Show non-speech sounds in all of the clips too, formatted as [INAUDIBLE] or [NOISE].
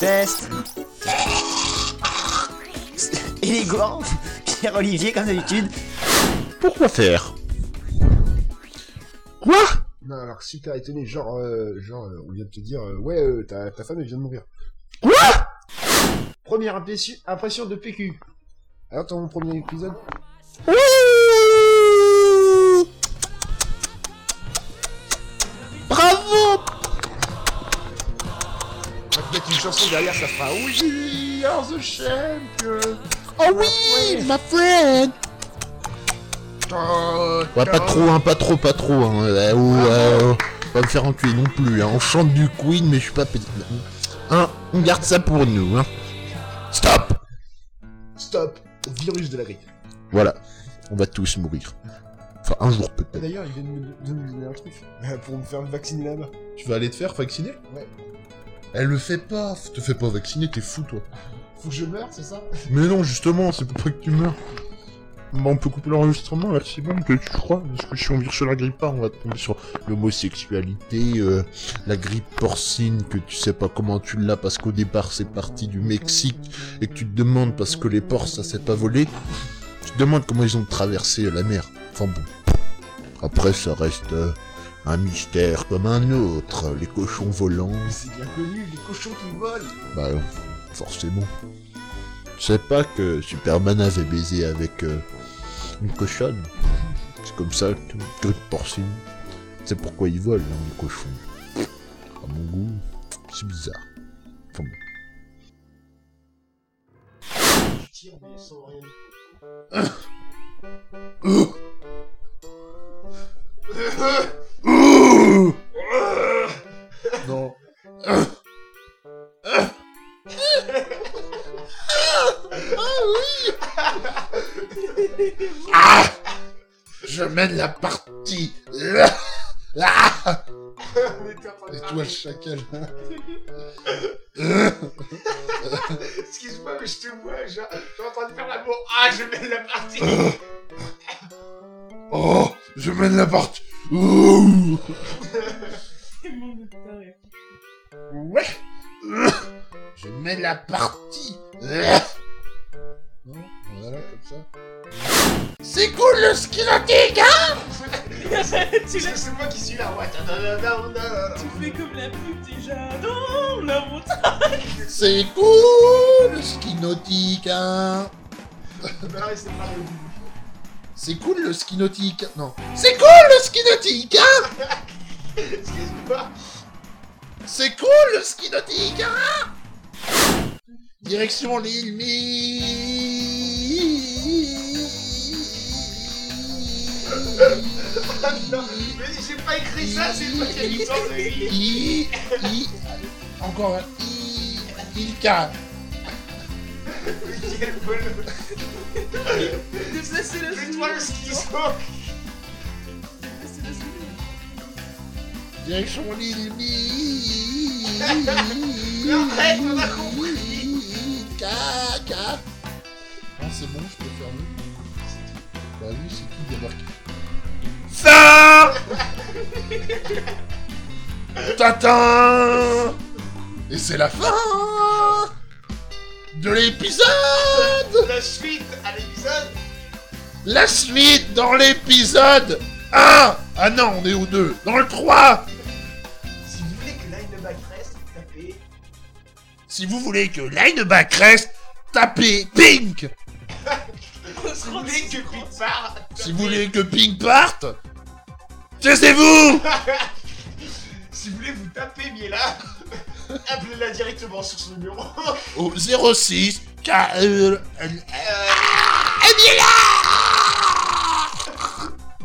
Test. Élégant, Pierre-Olivier comme d'habitude. Pourquoi faire? Quoi? Non, alors super étonné, genre, euh, genre, euh, on vient de te dire, euh, ouais, euh, ta, ta femme elle vient de mourir. Quoi? Première impression, impression de PQ. Alors, ton premier épisode? Oui chanson derrière, ça fera We are the champion. Oh oui, ma friend Ouais, pas trop, hein, pas trop, pas trop, hein. Euh, oh, euh, pas me faire enculer non plus, hein. On chante du Queen, mais je suis pas petit. Hein, on garde ça pour nous, hein. Stop Stop, virus de la grippe. Voilà, on va tous mourir. Enfin, un jour Ah, peut-être. D'ailleurs, il vient de me, de me donner un truc euh, pour me faire vacciner là-bas. Tu vas aller te faire vacciner? Ouais. Elle le fait pas, te fais pas vacciner, t'es fou toi. Faut que je meure, c'est ça Mais non, justement, c'est pour pas que tu meurs. Bon, on peut couper l'enregistrement là, c'est bon, que tu crois Parce que si on vire sur la grippe pas, on va tomber sur l'homosexualité, euh, la grippe porcine, que tu sais pas comment tu l'as parce qu'au départ c'est parti du Mexique et que tu te demandes parce que les porcs ça s'est pas volé. Tu te demandes comment ils ont traversé la mer. Enfin bon. Après, ça reste euh, un mystère comme un autre. Les cochons volants. C'est bien connu, les cochons qui volent. Bah, forcément. Je sais pas que Superman avait baisé avec euh, une cochonne. C'est comme ça, grippe porcine. C'est pourquoi ils volent, hein, les cochons. À mon goût, c'est bizarre. Enfin bon. Tu tires, mais sans rien. Mène la partie Ah Mais [LAUGHS] t'es en train de Et toi, parler. le chacal Excuse-moi, mais je te vois, genre, t'es en train de faire l'amour. Ah, je mène la partie. [LAUGHS] Oh Je mène la partie [LAUGHS] Ouais Je mets la partie le ski nautique, hein C'est moi qui suis là, ouais. da, da, da, da, da. tu fais comme la pub déjà dans la montagne. [LAUGHS] C'est cool le ski nautique, hein là, [LAUGHS] c'est pas le début. C'est cool le ski nautique Non. C'est cool le ski nautique, hein Excuse-moi. C'est cool le ski nautique, hein Direction l'île Ah non, mais j'ai pas écrit ça, c'est toi qui as mis ça. I, I, encore un I, Ilka. Quel c'est Fais-toi le souris. Direction l'île Mais arrête, on a compris. Caca. Non, c'est bon, je peux faire mieux. Bah oui, c'est qui. Ça Tatin Et c'est la fin de l'épisode. La suite à l'épisode. La suite dans l'épisode 1 Ah non, on est au 2 Dans le 3 Si vous voulez que Lineback reste, tapez. Si vous voulez que Lineback reste, tapez Pink. Si vous voulez que Pete part, Si vous voulez que Pink parte, taisez-vous [LAUGHS] Si vous voulez vous taper Miela, [LAUGHS] appelez-la directement sur ce numéro. Au 06 K... Euh, euh,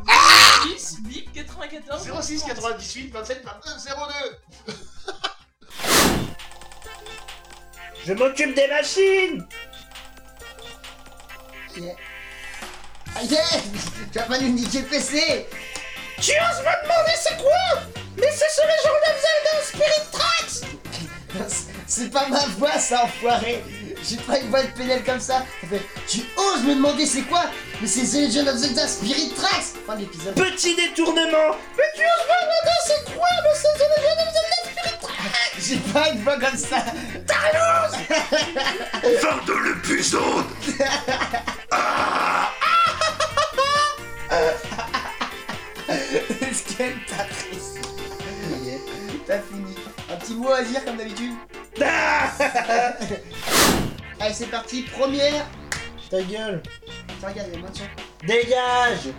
Euh, 10, bip, 94. 06 98 27 29 02. Je m'occupe des machines Aïe Tu vas pas nous niquer le PC Tu oses me demander c'est quoi? Mais c'est sur les gens de Zelda Spirit Tracks! C'est pas ma voix, ça, enfoiré. J'ai pas une voix de PNL comme ça. Tu oses me demander c'est quoi? Mais c'est The Legend of Zelda Spirit Tracks. Fin de l'épisode. Petit détournement. Mais tu oses me demander c'est quoi? Mais c'est The Legend of Zelda Spirit Tracks! J'ai pas une voix comme ça. Fin [LAUGHS] de l'épisode. Est-ce [LAUGHS] À dire comme d'habitude [LAUGHS] Allez, c'est parti. Première. Ta gueule Tiens, regarde, il y a moins de son. Dégage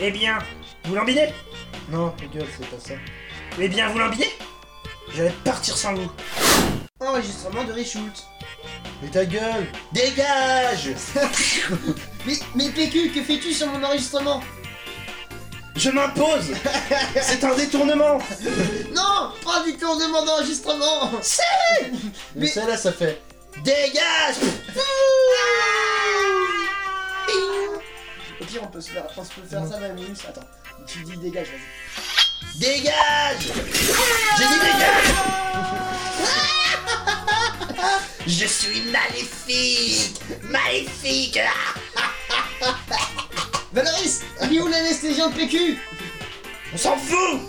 Eh bien, vous l'embinez? Non, ta gueule, c'est pas ça. Eh bien, vous l'embinez? Je vais partir sans vous. Enregistrement de Richult. Mais ta gueule Dégage [LAUGHS] mais, mais PQ, que fais-tu sur mon enregistrement? Je m'impose. C'est un détournement. Non Pas du tournement d'enregistrement. Mais Mais- celle-là, ça fait Dégage. Au pire, on peut se faire, on peut faire ça minute. Attends, tu dis dégage, vas-y. Dégage. J'ai dit dégage. [LAUGHS] Je suis maléfique. Maléfique [LAUGHS] Valoris Il est où l'anesthésiant de PQ On s'en fout!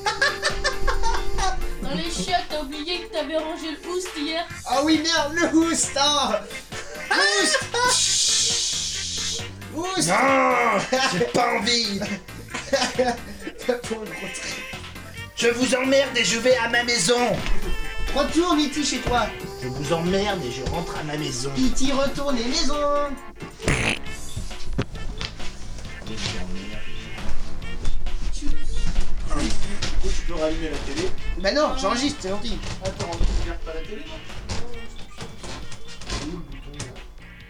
Dans les chiottes, t'as oublié que t'avais rangé le houst hier. Ah oui, merde, le houst hein. Houst [LAUGHS] Houst Non J'ai pas envie. [LAUGHS] Pour le gros. Je vous emmerde et je vais à ma maison. Retourne, Iti, chez toi. Je vous emmerde et je rentre à ma maison. Iti, retourne les maisons Tu peux rallumer la télé Bah non, j'enregistre, c'est gentil. Attends, tu regardes pas la télé non?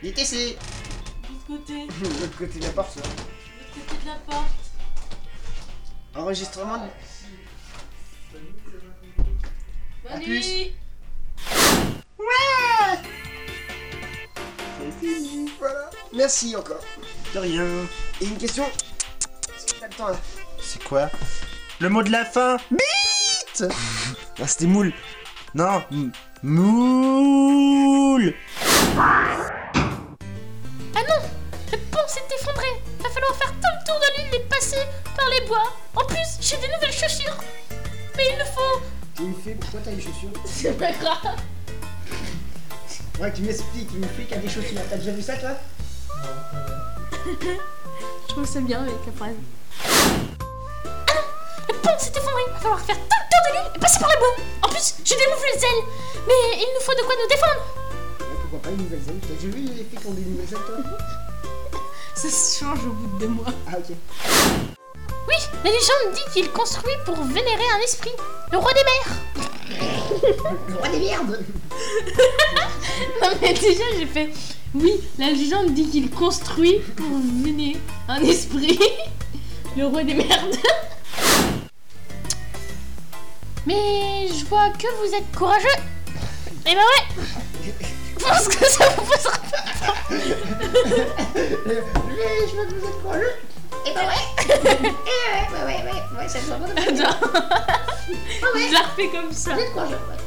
DTC De l'autre côté, de [LAUGHS] De l'autre côté de la porte, ça. l'autre côté de la porte. Enregistrement de... Bonne plus. nuit C'est fini, voilà. Merci encore. De rien. Et une question Est-ce que t'as le temps là C'est quoi Le mot de la fin Bite Ah, c'était moule. Non, moule Ah non Le pont s'est effondré Va falloir faire tout le tour de l'île et passer par les bois. En plus, j'ai des nouvelles chaussures. Mais il le faut Tu me fais pourquoi t'as des chaussures [LAUGHS] C'est pas grave Ouais, tu m'expliques, tu me fais qu'il y a des chaussures. T'as déjà vu ça toi? Je trouve ça bien avec la phrase. Ah non Le pont s'est effondré Va falloir faire tout le tour de l'île et passer par les bois. En plus, j'ai des nouvelles ailes. Mais il nous faut de quoi nous défendre. Pourquoi pas une nouvelle zone T'as déjà vu les filles qui ont des nouvelles zones toi? [LAUGHS] Ça se change au bout de deux mois. Ah ok. Oui, la légende dit qu'il construit pour vénérer un esprit, le roi des mers. [LAUGHS] Le roi des merdes [LAUGHS] Non mais déjà j'ai fait. Oui, la légende dit qu'il construit pour vénérer un esprit, le roi des merdes. Mais je vois que vous êtes courageux. Et ben ouais. Je pense que ça vous posera pas. Mais je vois que vous êtes courageux Et ben ouais. Ouais, ouais, ouais, ouais, ouais, ça se voit pas [LAUGHS] Attends. Je la refais comme ça. Vous êtes courageux, ouais.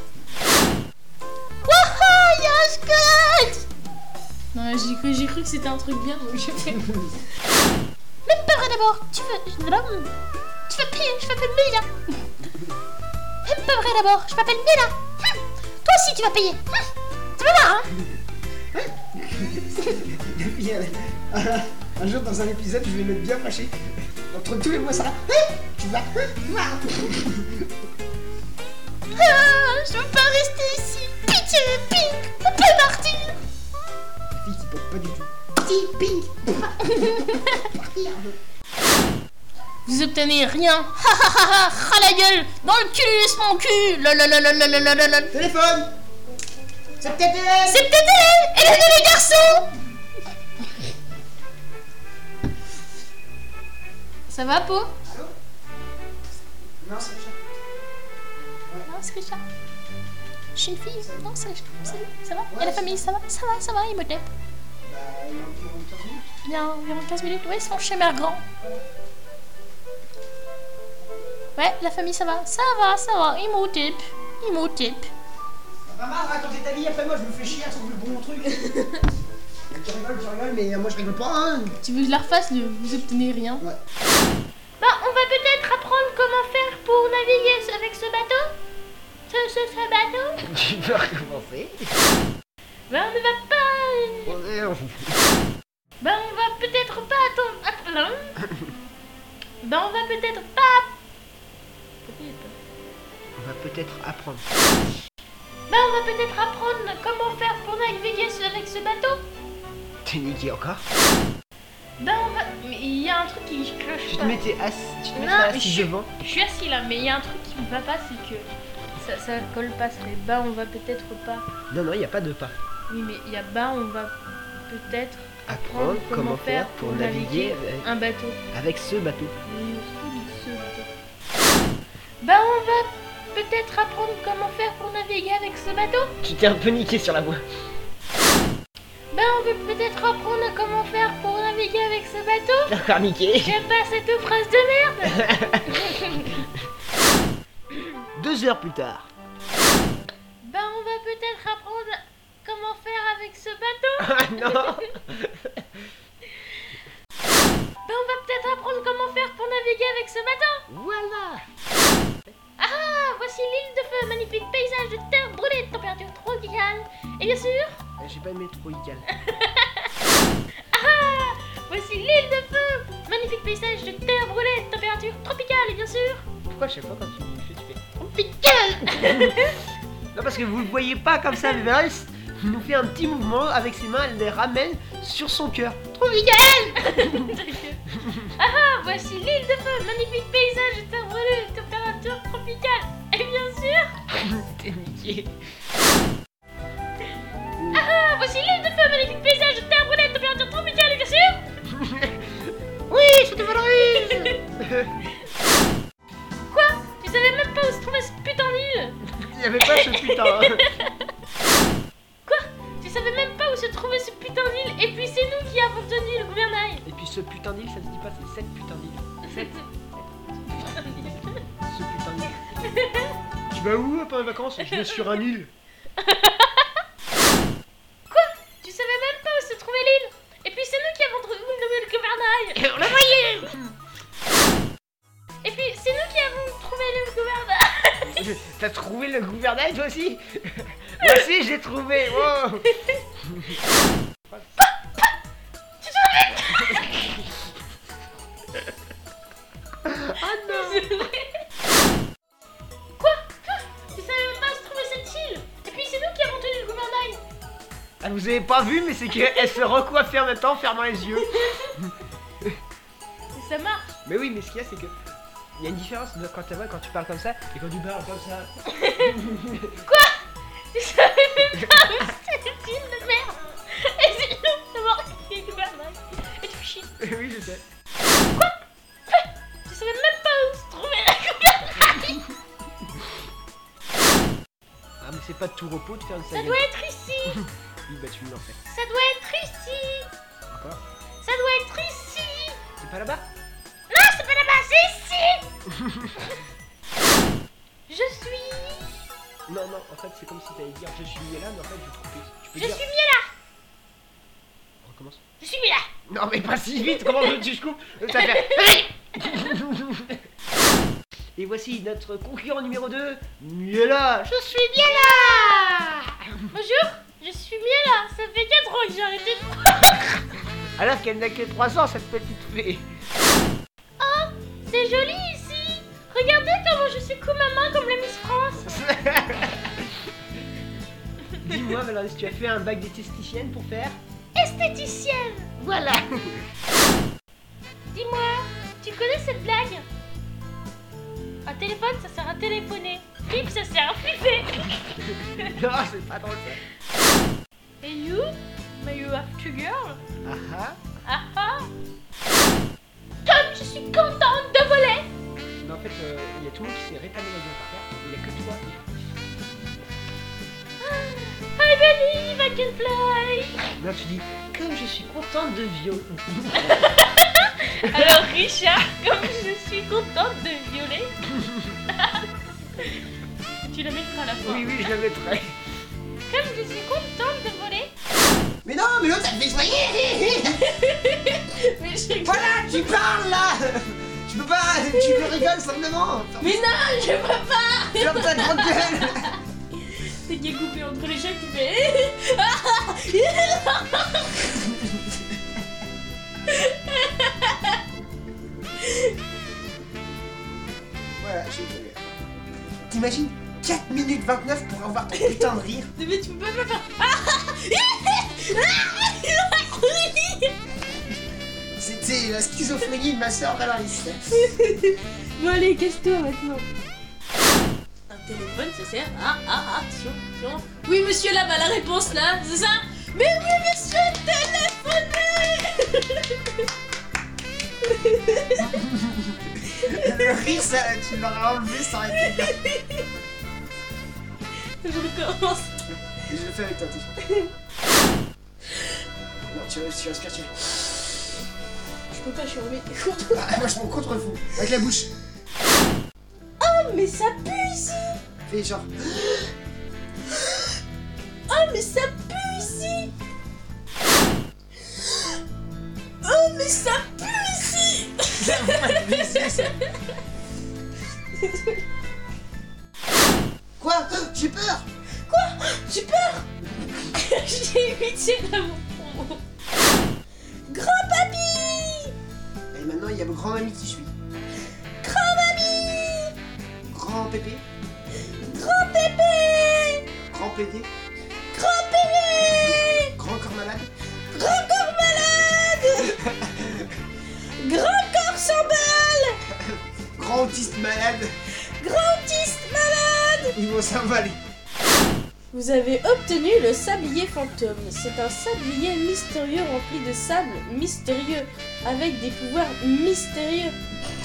Wouhou, Non, j'ai cru, j'ai cru que c'était un truc bien, donc j'ai fait. [LAUGHS] Mais pas vrai d'abord, tu veux. Tu vas payer, je m'appelle Mélina. Mais pas vrai d'abord, je m'appelle Mélina. Hum, Toi aussi tu vas payer. Hum, Tu vas voir, hein [LAUGHS] un jour dans un épisode, je vais me bien fâcher. Entre tous les mots, ça va. Hein Tu vas. hein, voir. Ah, Je veux pas rester ici. Pitié, Pink, on peut partir. Si, [LAUGHS] ping Vous obtenez rien. Ha ha ha ha, la gueule. Dans le cul, mon cul. La la la la la la la la la. Téléphone C'est peut-être elle C'est peut-être elle Elle est les garçons Ça va, Po? Non, c'est Richard. Non, c'est Richard. Je suis une fille. Non, c'est ça va? Et la famille, ça va? Ça va, ça va, il me tape. Bah, il y a environ 15 minutes. Il y a environ 15 minutes. Ouais, ils sont chez mère grand. Ouais, la famille, ça va Ça va, ça va. Il me tape. Il me tape. Pas marre de raconter ta vie, après moi je me fais chier à trouver le bon truc. [LAUGHS] tu rigoles, tu rigoles, mais euh, moi je rigole pas, hein. Tu veux que je la refasse, le vous obtenez rien Ouais. Bah, on va peut-être apprendre comment faire pour naviguer avec ce bateau Ce, ce, ce bateau [LAUGHS] Tu peux recommencer? Bah, on ne va pas... Bah, on va peut-être pas attendre... Attends. Bah, on va peut-être pas... On va peut-être apprendre. Bah, on va peut-être apprendre comment faire pour naviguer avec ce bateau T'es niqué encore? Bah, on va... Mais il y a un truc qui cloche Tu te pas. mettais assis, tu te Non, mettrais mais assis je- devant. Je suis assis là, mais il y a un truc qui me va pas, c'est que ça, ça colle pas. Ça fait bah, on va peut-être pas. Non, non, il n'y a pas de pas. Oui, mais il y a bah, on va peut-être Apprendre comment faire pour naviguer avec, un bateau. avec ce bateau. Oui, ce bateau. Bah, on va peut-être apprendre comment faire pour naviguer avec ce bateau. Tu t'es un peu niqué sur la voix. Bah, on veut peut-être apprendre comment faire pour naviguer avec ce bateau. Encore niqué. J'aime pas cette phrase de merde. [LAUGHS] Deux heures plus tard. Comment faire avec ce bateau. Ah non [LAUGHS] Bah, on va peut-être apprendre comment faire pour naviguer avec ce bateau. Voilà Ah, voici l'île de feu, magnifique paysage de terre brûlée, de température tropicale. Et bien sûr, J'ai pas aimé trop Ical. [LAUGHS] ah, voici l'île de feu, magnifique paysage de terre brûlée, de température tropicale. Et bien sûr, Pourquoi chaque fois quand tu me fais, tu fais... tropicale. [LAUGHS] Non, parce que vous le voyez pas comme ça, mais Valence nous fait un petit mouvement avec ses mains, elle les ramène sur son cœur. [LAUGHS] ah, voici l'île de feu, magnifique paysage terre brûlée, température tropicale. Et bien sûr, [LAUGHS] T'es niqué. ah, voici l'île de feu, magnifique paysage terre brûlée, température tropicale. Et bien sûr, [LAUGHS] Oui, je te valorise quoi? Tu savais même pas où se trouvait ce putain d'île? Il y avait pas ce putain. Cette putain d'île. Cette putain d'île. Ce putain d'île. [LAUGHS] tu vas où pendant les vacances? Je vais sur un île. [LAUGHS] Tu savais même pas où se trouvait l'île? [LAUGHS] Et puis c'est nous qui avons trouvé le gouvernail On l'a voyé Et puis c'est nous qui avons trouvé le gouvernail T'as trouvé le gouvernail toi aussi? Moi aussi j'ai trouvé wow. Quoi Tu savais même pas se trouvait cette île Et puis c'est nous qui avons tenu le gouvernail Ah, vous avez pas vu mais c'est qu'elle se recoiffait en même temps en fermant les yeux. Et ça marche Mais oui mais ce qu'il y a c'est que il y a une différence de quand, quand tu parles comme ça et quand tu parles comme ça. [LAUGHS] Tu savais même pas où c'était cette île de merde Et c'est nous qui avons tenu le gouvernail Et tu chier oui je sais. C'est pas de tout repos de faire une Ça doit être ici. [LAUGHS] Oui bah tu me l'en fais. Ça doit être ici. Encore Ça doit être ici. C'est pas là-bas? Non, c'est pas là-bas, c'est ici. [LAUGHS] Je suis... Non non en fait c'est comme si t'allais dire je suis mieux là mais en fait je trouve tu peux Je dire. suis Miela On recommence? Je suis Miela Non mais pas si vite, comment veux-tu que je coupe. Ça fait... [LAUGHS] Et voici notre concurrent numéro 2, Miela. Je suis Miela. Bonjour, je suis Miela. Ça fait 4 ans que j'ai arrêté de... Alors qu'elle n'a que 3 ans, cette petite fée. Oh, c'est joli ici. Regardez comment je secoue ma main comme la Miss France. [LAUGHS] Dis-moi, Valérie, si tu as fait un bac d'esthéticienne pour faire? Esthéticienne. Voilà. Dis-moi, tu connais cette blague? Téléphone, ça sert à téléphoner. Flip, ça sert à flipper. [LAUGHS] Non, c'est pas drôle ça. Et you May you have two girls. Ah ah Ah ah Comme je suis contente de voler Mais en fait, euh, il y a tout le monde qui s'est rétamé la gueule par terre, et il y a que toi I believe I can fly et... Non, tu dis, comme je suis contente de viol... [LAUGHS] Alors Richard, comme je suis oui, oui, je la mettrai. comme je suis contente de voler. Mais non, mais l'autre, elle fait soigner Mais je Voilà, tu parles là Tu peux pas, tu me rigoles simplement Mais non, je peux pas Ferme ta grande gueule C'est qui est coupé entre les chats qui fait. Voilà, j'ai. T'imagines 4 minutes 29 pour avoir ton putain de rire Mais tu peux pas me faire. Ah C'était la schizophrénie de ma soeur Valérie. [LAUGHS] Bon allez, casse-toi maintenant. Un téléphone, ça sert à... Ah, ah, attention, attention. Oui, monsieur, là-bas, la réponse, là, c'est ça? Mais oui, monsieur, téléphonez [LAUGHS] Le rire, ça, tu l'aurais enlevé, ça aurait été bien. [LAUGHS] [LAUGHS] Je recommence. Je le fais avec toi, attention. Non, tu, tu respires, tu Je peux pas, je suis remis. Ah, moi je m'en contrefous. Avec la bouche. Oh, mais ça pue ici Fais genre. Malade. Grand autiste malade Ils vont s'emballer. Vous avez obtenu le sablier fantôme. C'est un sablier mystérieux rempli de sable mystérieux, avec des pouvoirs mystérieux.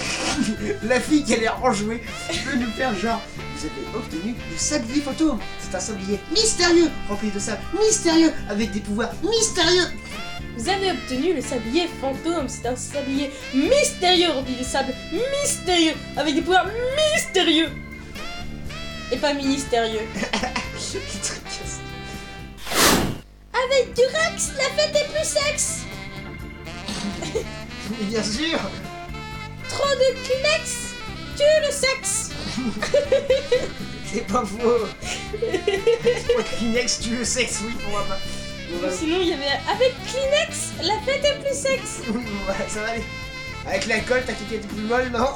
[LAUGHS] La fille qui a l'air enjouée peut nous faire genre. Vous avez obtenu le sablier fantôme. C'est un sablier mystérieux, rempli de sable mystérieux, avec des pouvoirs mystérieux. Vous avez obtenu le sablier fantôme. C'est un sablier mystérieux rempli de sable mystérieux, avec des pouvoirs mystérieux. Et pas ministérieux. [LAUGHS] Avec du Rex, la fête est plus sexe. [LAUGHS] Mais bien sûr Trop de Kleenex, tue le sexe. [LAUGHS] C'est pas faux Moi, Kleenex, tu le sexe, oui, pourquoi pas Sinon, il y avait avec Kleenex, la fête est plus sexe. oui, [LAUGHS] ouais, ça va aller. Avec l'alcool, ta qui est plus molle, non? [LAUGHS]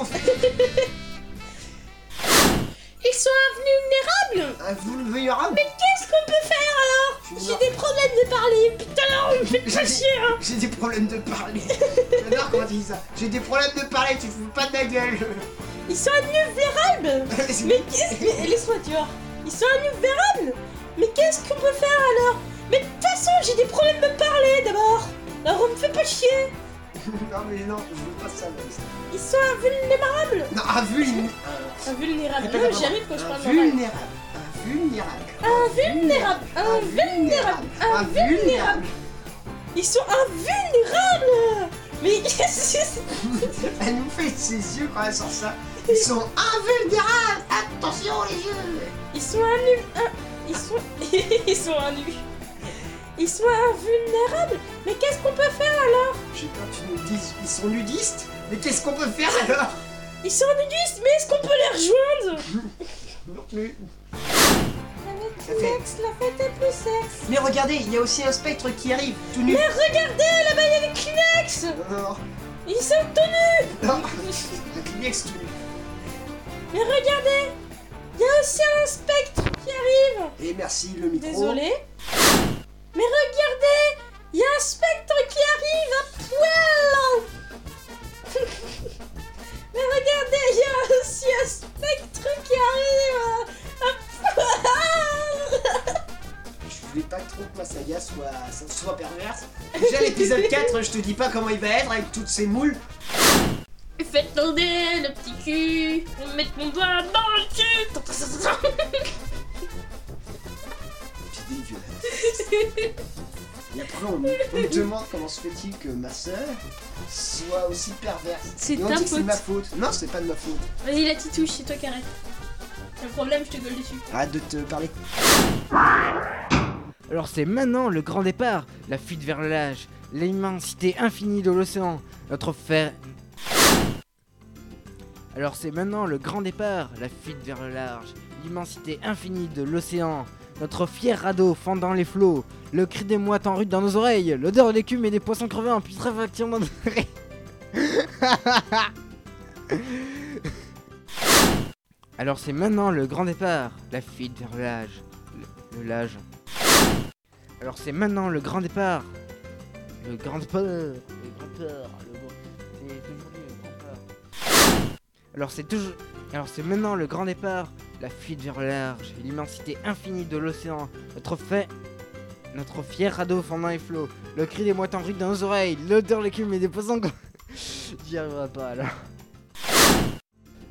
Ils sont invulnérables. Un vulnérable Mais qu'est-ce qu'on peut faire alors? J'ai des problèmes de parler. Putain, on me fait pas chier. Hein. J'ai des problèmes de parler. [LAUGHS] J'adore comment tu dis ça. J'ai des problèmes de parler, tu te fous pas de ma gueule. Ils sont invulnérables. Mais qu'est-ce que... Laisse-moi. Ils sont invulnérables. Mais qu'est-ce qu'on peut faire alors? Mais de toute façon, j'ai des problèmes de parler d'abord. Alors on me fait pas chier. [LAUGHS] non mais non, je veux pas ça. Ils sont invulnérables. Non, un vulnérable. Invulnérables. Répète Non, avant. j'y arrive quand je Un parle normal. vulnérable. Un vulnérable. Invulnérable. Invulnérable. Un Invulnérable. Ils sont invulnérables. Mais [LAUGHS] qu'est-ce que c'est Elle nous fait ses yeux quand elle sort ça. Ils sont invulnérables. Attention les yeux. Ils sont un- Ils sont. [LAUGHS] Ils sont annus. Ils sont invulnérables. Mais qu'est-ce qu'on peut faire alors? J'ai peur que tu nous dises, ils sont nudistes? Mais qu'est-ce qu'on peut faire alors? Ils sont nudistes, mais est-ce qu'on peut les rejoindre? [LAUGHS] Non plus. Ça fait- Lex, la fête est plus sexe. Mais regardez, il y a aussi un spectre qui arrive, tout nu. Mais regardez, là-bas il y a des Kleenex Non, non, Ils sont tout nus non. [LAUGHS] Un Kleenex tout nu. Mais regardez Il y a aussi un spectre qui arrive Et merci le micro. Désolé. Mais regardez Il y a un spectre qui arrive à poil [LAUGHS] Mais regardez, il y a aussi un spectre qui arrive à poil [LAUGHS] Je voulais pas trop que ma saga soit, soit perverse. Déjà l'épisode [LAUGHS] 4, je te dis pas comment il va être avec toutes ces moules. Faites tourner le petit cul, mettre mon doigt dans le cul dégueulasse. Et après, on, on me demande comment se fait-il que ma soeur soit aussi perverse. C'est ta c'est ma faute. Non, c'est pas de ma faute. Vas-y la titouche, c'est toi qui arrête. T'as un problème, je te gueule dessus. Arrête de te parler. Alors c'est maintenant le grand départ, la fuite vers le large, l'immensité infinie de l'océan, notre fer... Alors c'est maintenant le grand départ, la fuite vers le large, l'immensité infinie de l'océan, notre fier radeau fendant les flots, le cri des mouettes en rute dans nos oreilles, l'odeur de l'écume et des poissons crevés en putréfaction dans nos oreilles. Alors c'est maintenant le grand départ, la fuite vers le lage. Le, le lage. Alors c'est maintenant le grand départ. Le grand départ. Le grand départ. Le le grand départ. Alors c'est toujours. Alors c'est maintenant le grand départ, la fuite vers le large, l'immensité infinie de l'océan, notre fait. Notre fier radeau fendant les flots, le cri des mouettes en rute dans nos oreilles, l'odeur de l'écume et des poissons. [LAUGHS] J'y arriverai pas alors.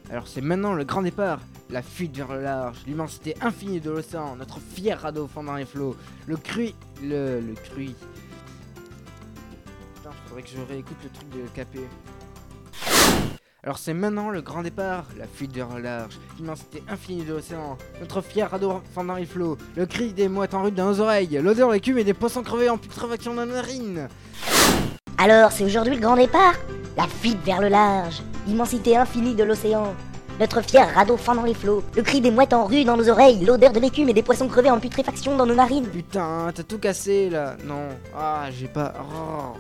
Alors c'est maintenant le grand départ, la fuite vers le large, l'immensité infinie de l'océan, notre fier radeau fendant les flots, le cru... le... le cru... Putain, faudrait que je réécoute le truc de KP. Alors c'est maintenant le grand départ, la fuite vers le large, l'immensité infinie de l'océan, notre fier radeau fendant les flots, le cri des mouettes en rute dans nos oreilles, l'odeur de l'écume et des poissons crevés en putréfaction dans nos narines. Alors, c'est aujourd'hui le grand départ La fuite vers le large, l'immensité infinie de l'océan. Notre fier radeau fendant les flots, le cri des mouettes en rue dans nos oreilles, l'odeur de l'écume et des poissons crevés en putréfaction dans nos narines. Putain, t'as tout cassé là. Non. Ah, j'ai pas. Oh.